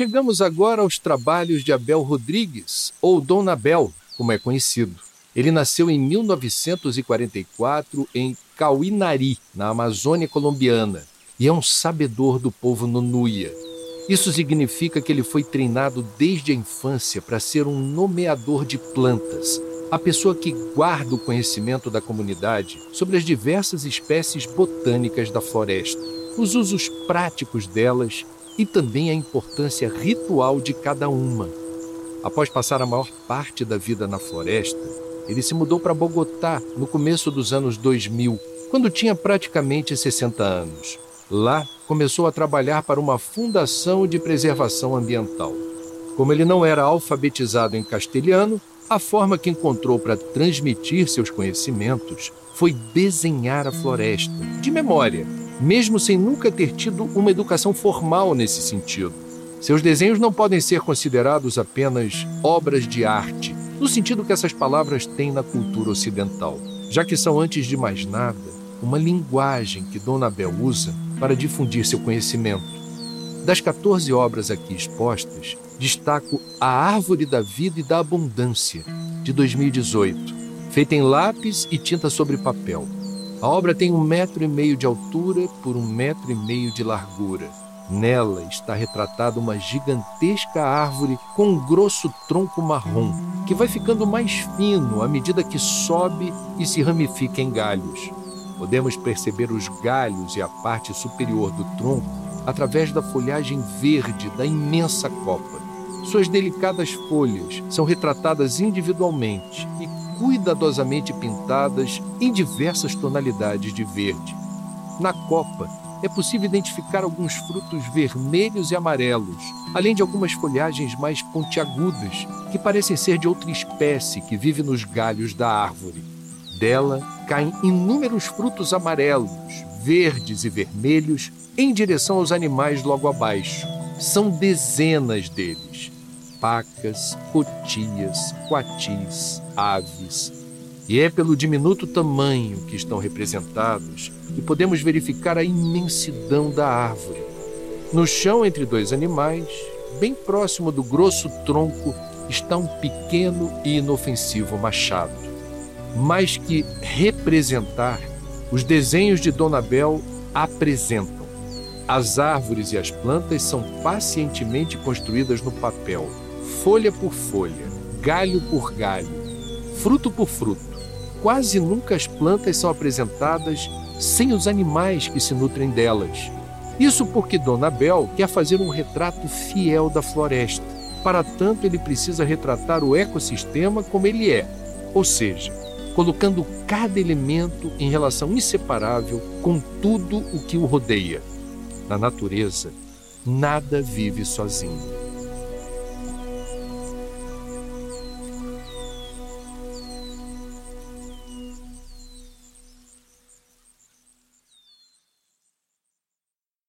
chegamos agora aos trabalhos de Abel Rodrigues, ou Dona Abel, como é conhecido. Ele nasceu em 1944 em Cauinari, na Amazônia colombiana, e é um sabedor do povo Nunuia. Isso significa que ele foi treinado desde a infância para ser um nomeador de plantas, a pessoa que guarda o conhecimento da comunidade sobre as diversas espécies botânicas da floresta, os usos práticos delas e também a importância ritual de cada uma. Após passar a maior parte da vida na floresta, ele se mudou para Bogotá no começo dos anos 2000, quando tinha praticamente 60 anos. Lá, começou a trabalhar para uma fundação de preservação ambiental. Como ele não era alfabetizado em castelhano, a forma que encontrou para transmitir seus conhecimentos foi desenhar a floresta, de memória, mesmo sem nunca ter tido uma educação formal nesse sentido. Seus desenhos não podem ser considerados apenas obras de arte, no sentido que essas palavras têm na cultura ocidental, já que são, antes de mais nada, uma linguagem que Dona Abel usa para difundir seu conhecimento. Das 14 obras aqui expostas, destaco A Árvore da Vida e da Abundância, de 2018, feita em lápis e tinta sobre papel. A obra tem um metro e meio de altura por um metro e meio de largura. Nela está retratada uma gigantesca árvore com um grosso tronco marrom, que vai ficando mais fino à medida que sobe e se ramifica em galhos. Podemos perceber os galhos e a parte superior do tronco através da folhagem verde da imensa copa. Suas delicadas folhas são retratadas individualmente e cuidadosamente pintadas em diversas tonalidades de verde. Na copa, é possível identificar alguns frutos vermelhos e amarelos, além de algumas folhagens mais pontiagudas, que parecem ser de outra espécie que vive nos galhos da árvore. Dela caem inúmeros frutos amarelos, verdes e vermelhos em direção aos animais logo abaixo. São dezenas deles: pacas, cotias, coatis, aves. E é pelo diminuto tamanho que estão representados que podemos verificar a imensidão da árvore. No chão entre dois animais, bem próximo do grosso tronco, está um pequeno e inofensivo machado mais que representar, os desenhos de Dona Bel apresentam. As árvores e as plantas são pacientemente construídas no papel, folha por folha, galho por galho, fruto por fruto. Quase nunca as plantas são apresentadas sem os animais que se nutrem delas. Isso porque Dona Bel quer fazer um retrato fiel da floresta. Para tanto, ele precisa retratar o ecossistema como ele é, ou seja, colocando cada elemento em relação inseparável com tudo o que o rodeia. Na natureza, nada vive sozinho.